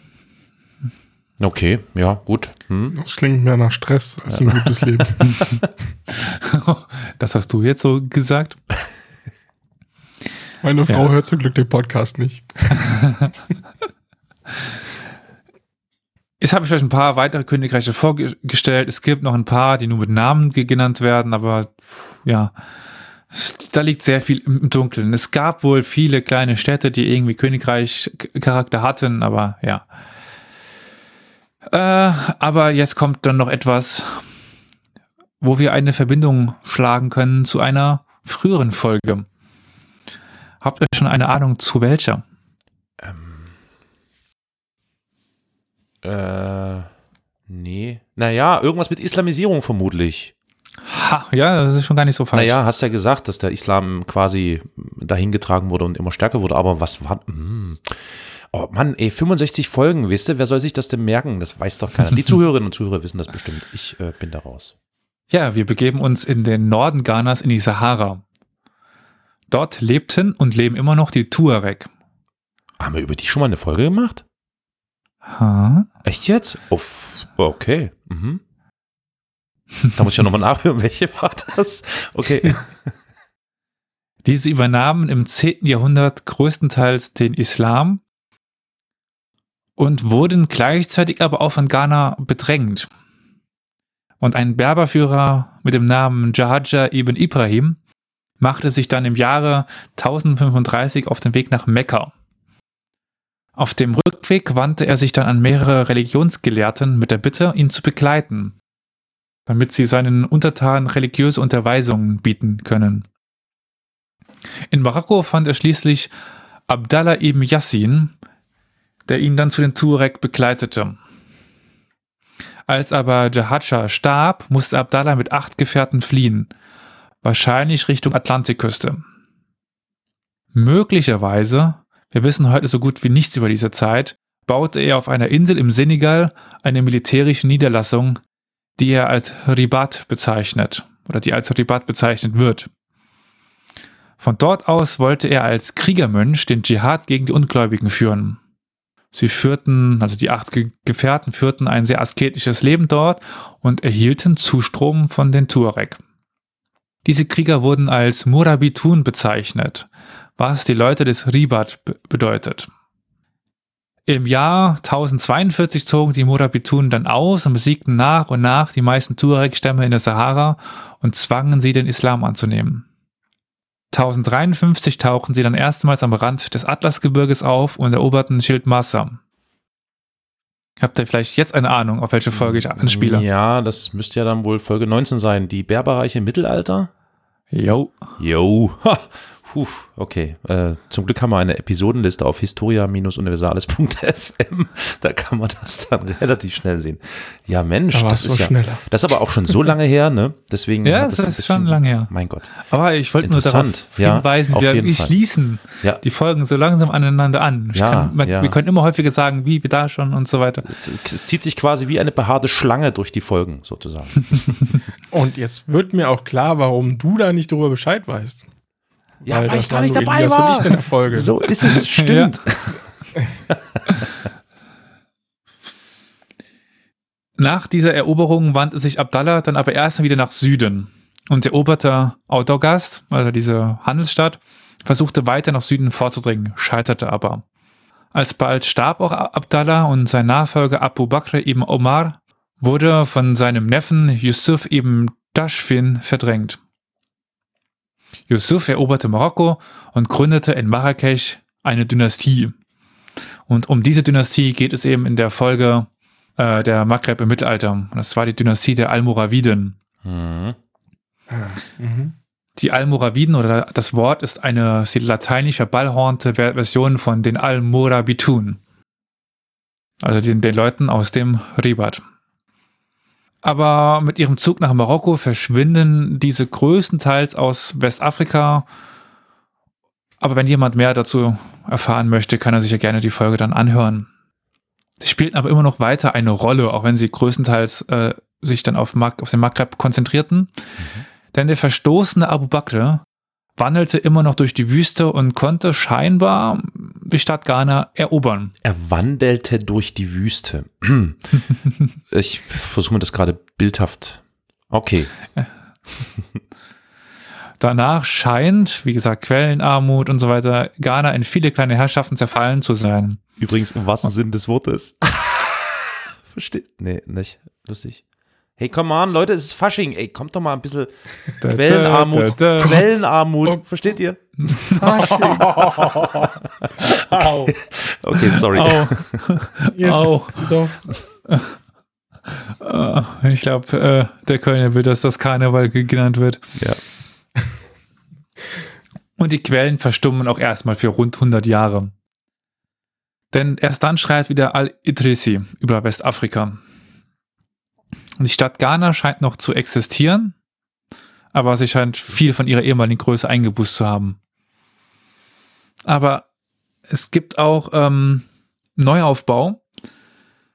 Okay, ja, gut. Hm. Das klingt mehr nach Stress als ein *laughs* gutes Leben. *laughs* das hast du jetzt so gesagt. Meine Frau Ja. hört zum Glück den Podcast nicht. *laughs* Jetzt habe ich euch ein paar weitere Königreiche vorgestellt. Es gibt noch ein paar, die nur mit Namen ge- genannt werden, aber ja, da liegt sehr viel im Dunkeln. Es gab wohl viele kleine Städte, die irgendwie Königreich-Charakter hatten, aber ja. Äh, aber jetzt kommt dann noch etwas, wo wir eine Verbindung schlagen können zu einer früheren Folge. Habt ihr schon eine Ahnung zu welcher? Äh, nee. Naja, irgendwas mit Islamisierung vermutlich. Ha, ja, das ist schon gar nicht so falsch. Naja, hast ja gesagt, dass der Islam quasi dahingetragen wurde und immer stärker wurde, aber was war. Hm. Oh Mann, ey, 65 Folgen, wisst ihr, wer soll sich das denn merken? Das weiß doch keiner. Die *laughs* Zuhörerinnen und Zuhörer wissen das bestimmt. Ich äh, bin da raus. Ja, wir begeben uns in den Norden Ghanas in die Sahara. Dort lebten und leben immer noch die Tuareg. Haben wir über die schon mal eine Folge gemacht? Ha? Echt jetzt? Oh, f- okay. Mhm. Da muss ich ja nochmal *laughs* nachhören, welche war das? Okay. *laughs* Diese übernahmen im 10. Jahrhundert größtenteils den Islam und wurden gleichzeitig aber auch von Ghana bedrängt. Und ein Berberführer mit dem Namen Jahaja ibn Ibrahim machte sich dann im Jahre 1035 auf den Weg nach Mekka. Auf dem Rückweg wandte er sich dann an mehrere Religionsgelehrten mit der Bitte, ihn zu begleiten, damit sie seinen Untertanen religiöse Unterweisungen bieten können. In Marokko fand er schließlich Abdallah ibn Yassin, der ihn dann zu den Tuareg begleitete. Als aber Jahadscha starb, musste Abdallah mit acht Gefährten fliehen, wahrscheinlich Richtung Atlantikküste. Möglicherweise, wir wissen heute so gut wie nichts über diese Zeit, baute er auf einer Insel im Senegal eine militärische Niederlassung, die er als Ribat bezeichnet oder die als Ribat bezeichnet wird. Von dort aus wollte er als Kriegermönch den Dschihad gegen die Ungläubigen führen. Sie führten, also die acht Ge Gefährten führten ein sehr asketisches Leben dort und erhielten Zustrom von den Tuareg. Diese Krieger wurden als Murabitun bezeichnet, was die Leute des Ribat be bedeutet. Im Jahr 1042 zogen die Murabitun dann aus und besiegten nach und nach die meisten Tuareg-Stämme in der Sahara und zwangen sie, den Islam anzunehmen. 1053 tauchen sie dann erstmals am Rand des Atlasgebirges auf und eroberten Schildmassa. Habt ihr vielleicht jetzt eine Ahnung, auf welche Folge ich anspiele? Ja, das müsste ja dann wohl Folge 19 sein. Die Berberreiche im Mittelalter? Jo. Jo. Ha. Puh, okay. Äh, zum Glück haben wir eine Episodenliste auf historia-universales.fm. Da kann man das dann *laughs* relativ schnell sehen. Ja, Mensch, Da das ist ja, schneller. das ist aber auch schon so lange her, ne? Deswegen Ja, das ein ist schon lange her. Mein Gott. Aber ich wollte nur darauf Interessant, ja, hinweisen, auf wir, jeden wir Fall. schließen Ja. die Folgen so langsam aneinander an. Ja, kann, man, ja. Wir können immer häufiger sagen, wie, wie da schon und so weiter. Es, es zieht sich quasi wie eine behaarte Schlange durch die Folgen, sozusagen. *laughs* *laughs* Und jetzt wird mir auch klar, warum du da nicht drüber Bescheid weißt. Weil das waren nur Elias Und ich in der Folge. So ist es, *laughs* stimmt. Nach dieser Eroberung wandte sich Abdallah dann aber erst wieder nach Süden und eroberte Autogast, also diese Handelsstadt, versuchte weiter nach Süden vorzudringen, scheiterte aber. Alsbald starb auch Abdallah und sein Nachfolger Abu Bakr ibn Omar wurde von seinem Neffen Yusuf ibn Dashfin verdrängt. Yusuf eroberte Marokko und gründete in Marrakesch eine Dynastie. Und um diese Dynastie geht es eben in der Folge äh, der Maghreb im Mittelalter. Und das war die Dynastie der Almoraviden. Mhm. Ah, mhm. Die Almoraviden oder das Wort ist eine lateinisch verballhornte Ver- Version von den Almorabitun. Also den, den Leuten aus dem Ribat. Aber mit ihrem Zug nach Marokko verschwinden diese größtenteils aus Westafrika. Aber wenn jemand mehr dazu erfahren möchte, kann er sich ja gerne die Folge dann anhören. Sie spielten aber immer noch weiter eine Rolle, auch wenn sie größtenteils äh, sich dann auf, Mag auf den Maghreb konzentrierten. Denn der verstoßene Abu Bakr wandelte immer noch durch die Wüste und konnte scheinbar die Stadt Ghana erobern. Er wandelte durch die Wüste. *laughs* ich versuche mir das gerade bildhaft. Okay. Danach scheint, wie gesagt, Quellenarmut und so weiter, Ghana in viele kleine Herrschaften zerfallen zu sein. Übrigens im wahrsten Sinn des Wortes. *laughs* Versteht? Nee, nicht. Lustig. Hey, come on, Leute, es ist Fasching. Ey, kommt doch mal ein bisschen Da, Quellenarmut. da, da, da. Quellenarmut. Oh. Versteht ihr? *laughs* Au. Okay, sorry. Au. *laughs* Jetzt Au. Doch. Äh, Ich glaube, äh, der Kölner will, dass das Karneval ge- genannt wird. Ja. Und die Quellen verstummen auch erstmal für rund 100 Jahre. Denn erst dann schreibt wieder Al-Idrisi über Westafrika. Die Stadt Ghana scheint noch zu existieren, aber sie scheint viel von ihrer ehemaligen Größe eingebüßt zu haben. Aber es gibt auch ähm, Neuaufbau.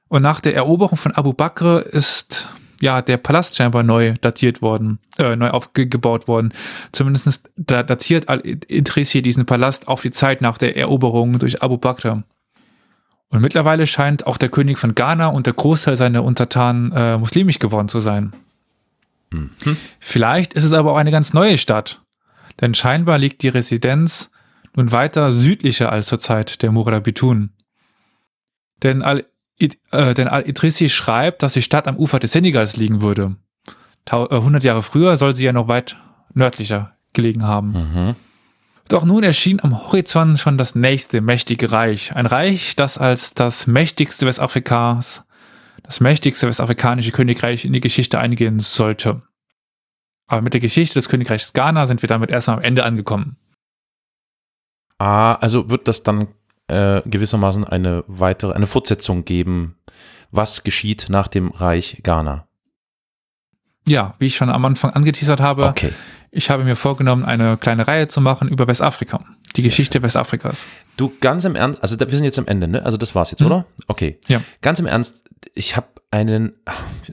Und nach der Eroberung von Abu Bakr ist ja der Palast scheinbar neu datiert worden, äh, neu aufgebaut worden. Zumindest da datiert Al-Idrisi diesen Palast auf die Zeit nach der Eroberung durch Abu Bakr. Und mittlerweile scheint auch der König von Ghana und der Großteil seiner Untertanen äh, muslimisch geworden zu sein. Vielleicht ist es aber auch eine ganz neue Stadt, denn scheinbar liegt die Residenz nun weiter südlicher als zur Zeit der Murabitun. Denn Al äh, denn Al-Idrisi schreibt, dass die Stadt am Ufer des Senegals liegen würde. Tau äh, 100 Jahre früher soll sie ja noch weit nördlicher gelegen haben. Mhm. Doch nun erschien am Horizont schon das nächste mächtige Reich. Ein Reich, das als das mächtigste Westafrikas, das mächtigste westafrikanische Königreich in die Geschichte eingehen sollte. Aber mit der Geschichte des Königreichs Ghana sind wir damit erstmal am Ende angekommen. Ah, also wird das dann äh, gewissermaßen eine weitere, eine Fortsetzung geben, was geschieht nach dem Reich Ghana. Ja, wie ich schon am Anfang angeteasert habe, Okay. Ich habe mir vorgenommen, eine kleine Reihe zu machen über Westafrika. Die Sehr Geschichte Westafrikas. Du, ganz im Ernst, also wir sind jetzt am Ende, ne? Also das war's jetzt, Mhm. oder? Okay. Ja. Ganz im Ernst, ich habe einen,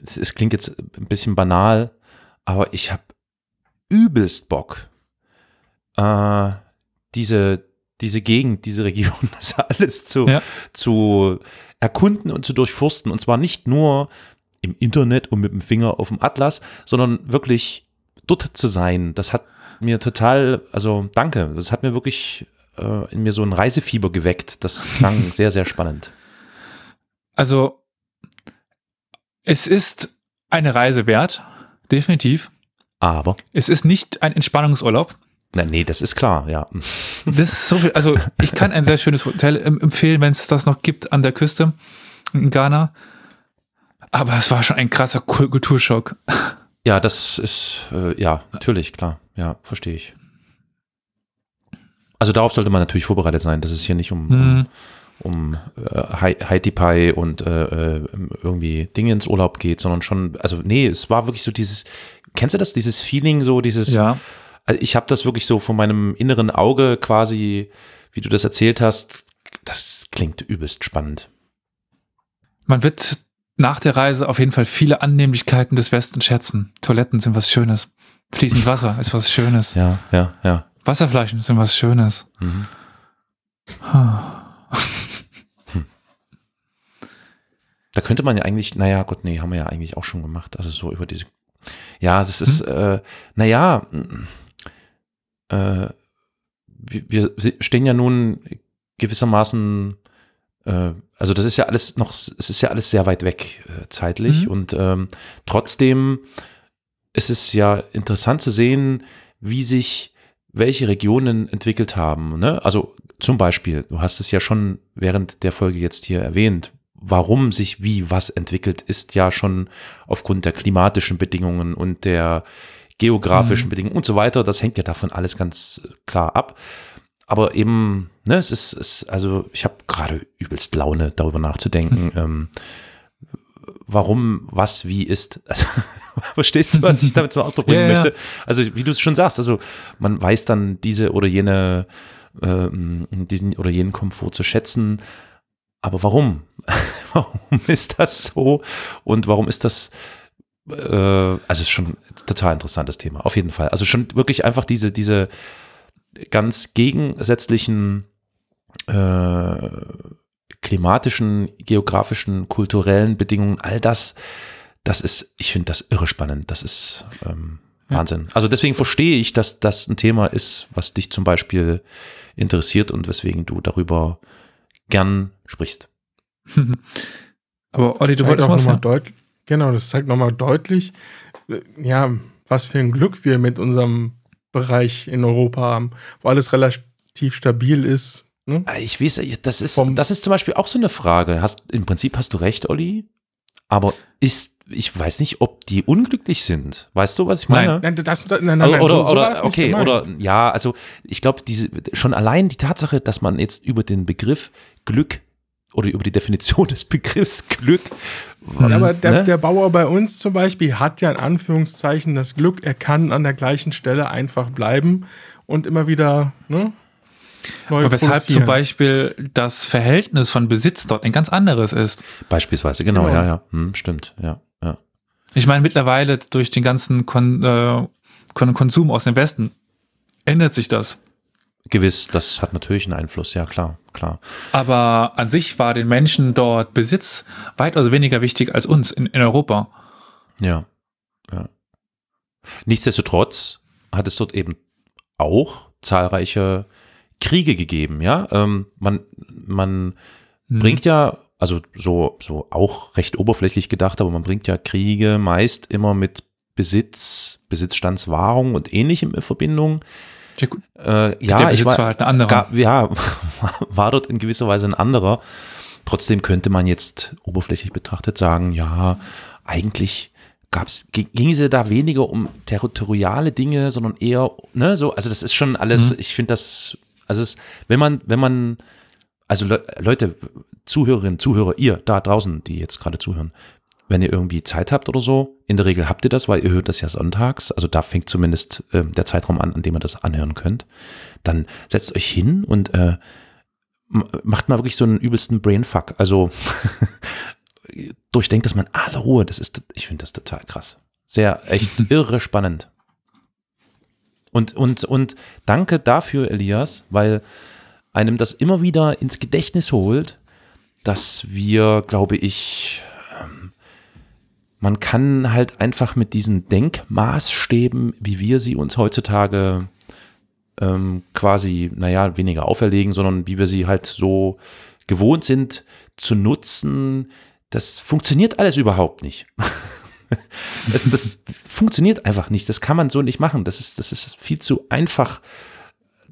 es klingt jetzt ein bisschen banal, aber ich habe übelst Bock, äh, diese, diese Gegend, diese Region, *laughs* das alles zu, Ja. zu erkunden und zu durchforsten. Und zwar nicht nur im Internet und mit dem Finger auf dem Atlas, sondern wirklich dort zu sein. Das hat mir total, also danke, das hat mir wirklich äh, in mir so ein Reisefieber geweckt. Das klang *laughs* sehr, sehr spannend. Also, es ist eine Reise wert, definitiv. Aber, Es ist nicht ein Entspannungsurlaub. na, nee, das ist klar, ja. Das ist so viel, also ich kann ein sehr schönes Hotel em- empfehlen, wenn es das noch gibt an der Küste in Ghana. Aber es war schon ein krasser Kul- Kulturschock. Ja, das ist, äh, ja, natürlich, klar. Ja, verstehe ich. Also darauf sollte man natürlich vorbereitet sein, dass es hier nicht um, Hm. um, um äh, Haiti Pie und äh, äh, irgendwie Dinge ins Urlaub geht, sondern schon, also nee, es war wirklich so dieses, kennst du das, dieses Feeling, so dieses, Ja. also ich habe das wirklich so von meinem inneren Auge quasi, wie du das erzählt hast, das klingt übelst spannend. Man wird nach der Reise auf jeden Fall viele Annehmlichkeiten des Westens schätzen. Toiletten sind was Schönes. Fließend Wasser ist was Schönes. Ja, ja, ja. Wasserflaschen sind was Schönes. Mhm. Da könnte man ja eigentlich, naja, Gott, nee, haben wir ja eigentlich auch schon gemacht. Also so über diese. Ja, das ist, äh, naja, mm, äh, wir, wir stehen ja nun gewissermaßen, äh, also das ist ja alles noch, es ist ja alles sehr weit weg äh, zeitlich Mhm. und ähm, trotzdem ist es ja interessant zu sehen, wie sich welche Regionen entwickelt haben. Ne? Also zum Beispiel, du hast es ja schon während der Folge jetzt hier erwähnt, warum sich wie was entwickelt, ist ja schon aufgrund der klimatischen Bedingungen und der geografischen Mhm. Bedingungen und so weiter. Das hängt ja davon alles ganz äh, klar ab. Aber eben, ne, es ist, es, also ich habe gerade übelst Laune, darüber nachzudenken, ähm, warum was wie ist. *laughs* Also, verstehst du, was ich damit zum Ausdruck bringen Ja, möchte? Also wie du es schon sagst, also man weiß dann diese oder jene, ähm, diesen oder jenen Komfort zu schätzen. Aber warum? *laughs* warum ist das so? Und warum ist das, äh, also es ist schon ein total interessantes Thema, auf jeden Fall. Also schon wirklich einfach diese, diese ganz gegensätzlichen äh, klimatischen, geografischen, kulturellen Bedingungen, all das, das ist, ich finde das irre spannend. Das ist ähm, Ja. Wahnsinn. Also deswegen verstehe ich, dass das ein Thema ist, was dich zum Beispiel interessiert und weswegen du darüber gern sprichst. *laughs* Aber Olli, du wolltest auch was noch mal sagen? deut Genau, das zeigt nochmal deutlich, äh, ja, was für ein Glück wir mit unserem Bereich in Europa haben, wo alles relativ stabil ist. Ne? Äh, Ich weiß, das ist, Vom- das ist zum Beispiel auch so eine Frage. Hast, Im Prinzip hast du recht, Olli, aber ist, ich weiß nicht, ob die unglücklich sind. Weißt du, was ich meine? Nein, das, nein, nein, Also, nein, oder, so- so war oder okay, gemeint. oder ja, also ich glaube, diese schon allein die Tatsache, dass man jetzt über den Begriff Glück oder über die Definition des Begriffs Glück, Ja, aber der, ne? der Bauer bei uns zum Beispiel hat ja in Anführungszeichen das Glück, er kann an der gleichen Stelle einfach bleiben und immer wieder ne, neu Aber weshalb zum Beispiel das Verhältnis von Besitz dort ein ganz anderes ist. beispielsweise, genau, Genau. ja, ja, hm, stimmt, ja, ja. Ich meine, mittlerweile durch den ganzen Kon äh, Kon Konsum aus dem Westen ändert sich das. Gewiss, das hat natürlich einen Einfluss, ja klar, klar. Aber an sich war den Menschen dort Besitz weitaus weniger wichtig als uns in, in Europa. Ja, ja. Nichtsdestotrotz hat es dort eben auch zahlreiche Kriege gegeben, ja. Ähm, man, man Hm. bringt ja, also so, so auch recht oberflächlich gedacht, aber man bringt ja Kriege meist immer mit Besitz, Besitzstandswahrung und ähnlichem in Verbindung. Ja, gut, Äh, ja, der ich war, war halt ein anderer. Ga- ja, *laughs* war dort in gewisser Weise ein anderer. Trotzdem könnte man jetzt oberflächlich betrachtet sagen, ja, eigentlich gab's, ging ging es ja da weniger um territoriale Dinge, sondern eher, ne, so, also das ist schon alles, Mhm. ich finde das, also es, wenn man, wenn man, also Le Leute, Zuhörerinnen, Zuhörer, ihr da draußen, die jetzt gerade zuhören, wenn ihr irgendwie Zeit habt oder so, in der Regel habt ihr das, weil ihr hört das ja sonntags, also da fängt zumindest äh, der Zeitraum an, an dem ihr das anhören könnt, dann setzt euch hin und äh, macht mal wirklich so einen übelsten Brainfuck. Also *laughs* durchdenkt das mal in aller Ruhe. Das ist, ich finde das total krass. Sehr, echt *laughs* irre spannend. Und, und, und danke dafür, Elias, weil einem das immer wieder ins Gedächtnis holt, dass wir, glaube ich, man kann halt einfach mit diesen Denkmaßstäben, wie wir sie uns heutzutage ähm, quasi, naja, weniger auferlegen, sondern wie wir sie halt so gewohnt sind zu nutzen, das funktioniert alles überhaupt nicht. *laughs* das, das funktioniert einfach nicht. Das kann man so nicht machen. Das ist, das ist viel zu einfach,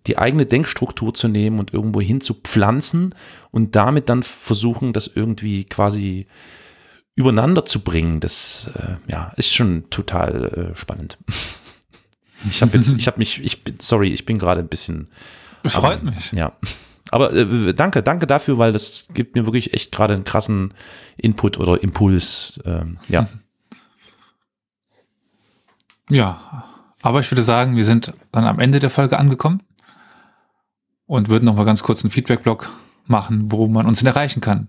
die eigene Denkstruktur zu nehmen und irgendwo hin zu pflanzen und damit dann versuchen, das irgendwie quasi übereinander zu bringen. Das äh, ja, ist schon total äh, spannend. *laughs* Ich habe jetzt, ich habe mich, ich bin, sorry, ich bin gerade ein bisschen Freut Aber, mich. Ja. Aber äh, danke, danke dafür, weil das gibt mir wirklich echt gerade einen krassen Input oder Impuls. Ähm, ja. *laughs* Ja, aber ich würde sagen, wir sind dann am Ende der Folge angekommen und würden noch mal ganz kurz einen Feedback-Blog machen, wo man uns denn erreichen kann.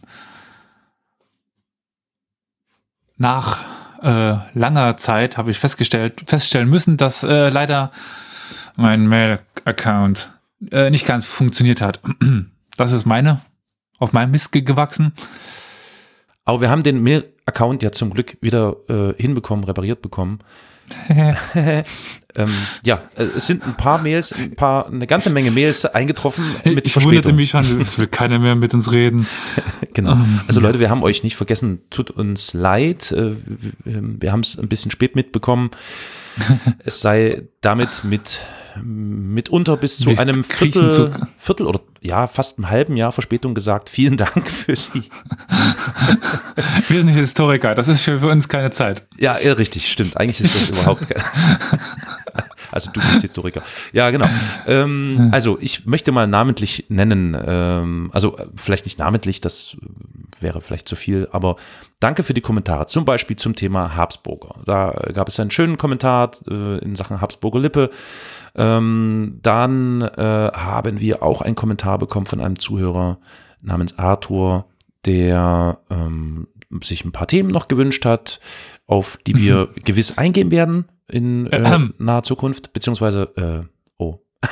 Nach äh, langer Zeit habe ich festgestellt, feststellen müssen, dass äh, leider mein Mail-Account äh, nicht ganz funktioniert hat. *clears throat* Das ist meine, auf meinem Mist ge- gewachsen. Aber wir haben den Mail-Account ja zum Glück wieder äh, hinbekommen, repariert bekommen. *laughs* ähm, ja, äh, es sind ein paar Mails, ein paar, eine ganze Menge Mails eingetroffen mit ich wunderte Verspätung. mich schon, es will keiner mehr mit uns reden. *laughs* Genau. Ähm, Also Leute, wir haben euch nicht vergessen, tut uns leid. Äh, wir haben es ein bisschen spät mitbekommen. *laughs* Es sei damit mit mitunter bis zu Wir einem Viertel, zu- Viertel oder ja, fast einem halben Jahr Verspätung gesagt. Vielen Dank für die. *laughs* Wir sind Historiker, das ist für, für uns keine Zeit. Ja, richtig, stimmt. Eigentlich ist das überhaupt kein. *laughs* Also du bist Historiker. Ja, genau. Ähm, also ich möchte mal namentlich nennen, ähm, also vielleicht nicht namentlich, das wäre vielleicht zu viel, aber danke für die Kommentare. Zum Beispiel zum Thema Habsburger. Da gab es einen schönen Kommentar äh, in Sachen Habsburger Lippe. Ähm, dann äh, haben wir auch einen Kommentar bekommen von einem Zuhörer namens Arthur, der ähm, sich ein paar Themen noch gewünscht hat, auf die wir *laughs* gewiss eingehen werden in äh, *clears throat* naher Zukunft, beziehungsweise, äh, oh. *laughs*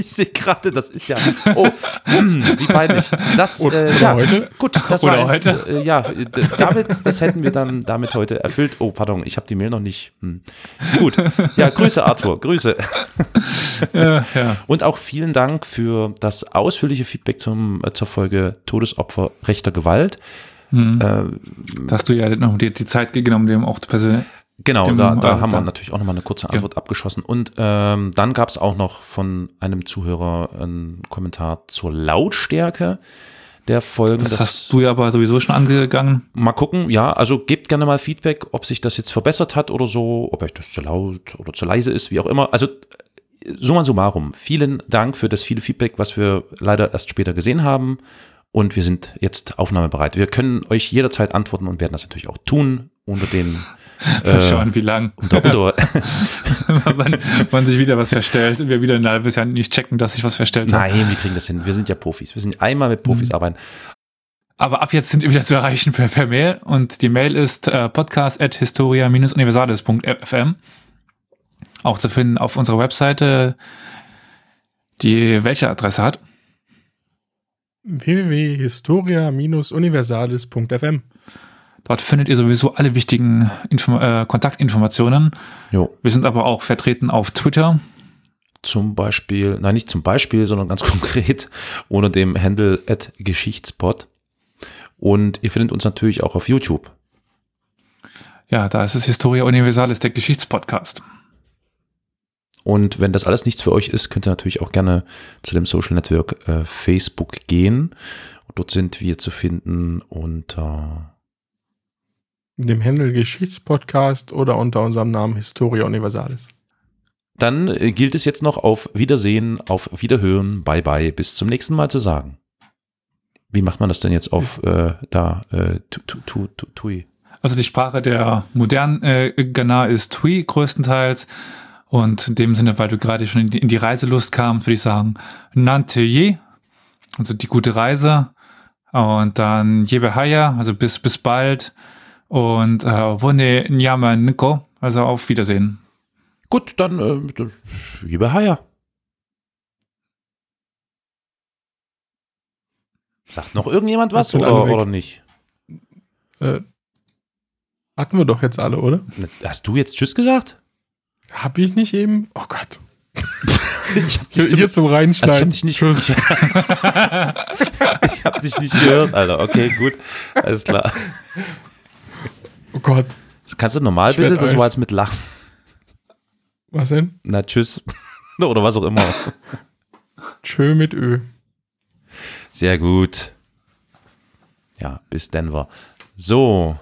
ich sehe gerade, das ist ja, oh, hm, wie peinlich. Das, Oder- äh, ja, heute? gut, das Oder war, heute? Äh, ja, damit, das hätten wir dann damit heute erfüllt. Oh, pardon, ich habe die Mail noch nicht. Hm. Gut, ja, Grüße Arthur, Grüße. Ja, ja. Und auch vielen Dank für das ausführliche Feedback zum, äh, zur Folge Todesopfer rechter Gewalt. Hm. Äh, Da hast du ja noch die, die Zeit genommen, dem auch persönlich. Genau, Dem, da, da äh, haben wir natürlich auch nochmal eine kurze Antwort abgeschossen. Und ähm, dann gab es auch noch von einem Zuhörer einen Kommentar zur Lautstärke der Folgen. Das, hast du ja aber sowieso schon angegangen. Mal gucken, ja, also gebt gerne mal Feedback, ob sich das jetzt verbessert hat oder so, ob euch das zu laut oder zu leise ist, wie auch immer. Also summa summarum, vielen Dank für das viele Feedback, was wir leider erst später gesehen haben. Und wir sind jetzt aufnahmebereit. Wir können euch jederzeit antworten und werden das natürlich auch tun unter den *laughs* Mal schauen, wie lang. *laughs* wann, wann sich wieder was verstellt und wir wieder ein halbes Jahr nicht checken, dass sich was verstellt hat. Nein, wir kriegen das hin. Wir sind ja Profis. Wir sind einmal mit Profis Mhm. arbeiten. Aber ab jetzt sind wir wieder zu erreichen per, per Mail und die Mail ist äh, podcast.historia-universales.fm. Auch zu finden auf unserer Webseite, die welche Adresse hat. www.historia-universales.fm. Dort findet ihr sowieso alle wichtigen Info äh, Kontaktinformationen. Jo. Wir sind aber auch vertreten auf Twitter. Zum Beispiel, nein, nicht zum Beispiel, sondern ganz *laughs* konkret unter dem Handle at Geschichtspot. Und ihr findet uns natürlich auch auf YouTube. Ja, da ist es Historia Universalis, der Geschichtspodcast. Und wenn das alles nichts für euch ist, könnt ihr natürlich auch gerne zu dem Social Network äh, Facebook gehen. Dort sind wir zu finden unter Dem Händel Geschichtspodcast oder unter unserem Namen Historia Universalis. Dann äh, gilt es jetzt noch auf Wiedersehen, auf Wiederhören, bye bye, bis zum nächsten Mal zu sagen. Wie macht man das denn jetzt auf äh, da äh, tu, tu, tu, tu, tui? Also die Sprache der modernen äh, Ghana ist Tui größtenteils. Und in dem Sinne, weil du gerade schon in die, in die Reiselust kamst, würde ich sagen, Nante je, also die gute Reise. Und dann Jebehaya, also bis, bis bald. Und äh, Wone Nyama Niko, also auf Wiedersehen. Gut, dann äh, das, liebe Haya. Sagt noch irgendjemand was oder, oder nicht? Äh, hatten wir doch jetzt alle, oder? Hast du jetzt Tschüss gesagt? Hab ich nicht eben? Oh Gott. *laughs* Ich hab Hier, dich, hier zum also ich Reinschneiden. hab dich nicht, *laughs* ich hab dich nicht gehört, Alter. Okay, gut. Alles klar. *laughs* Oh Gott. Kannst du normal Ich bitte? Das alt. war jetzt mit Lachen. Was denn? Na, tschüss. *laughs* Oder was auch immer. Tschö mit Ö. Sehr gut. Ja, bis Denver. So.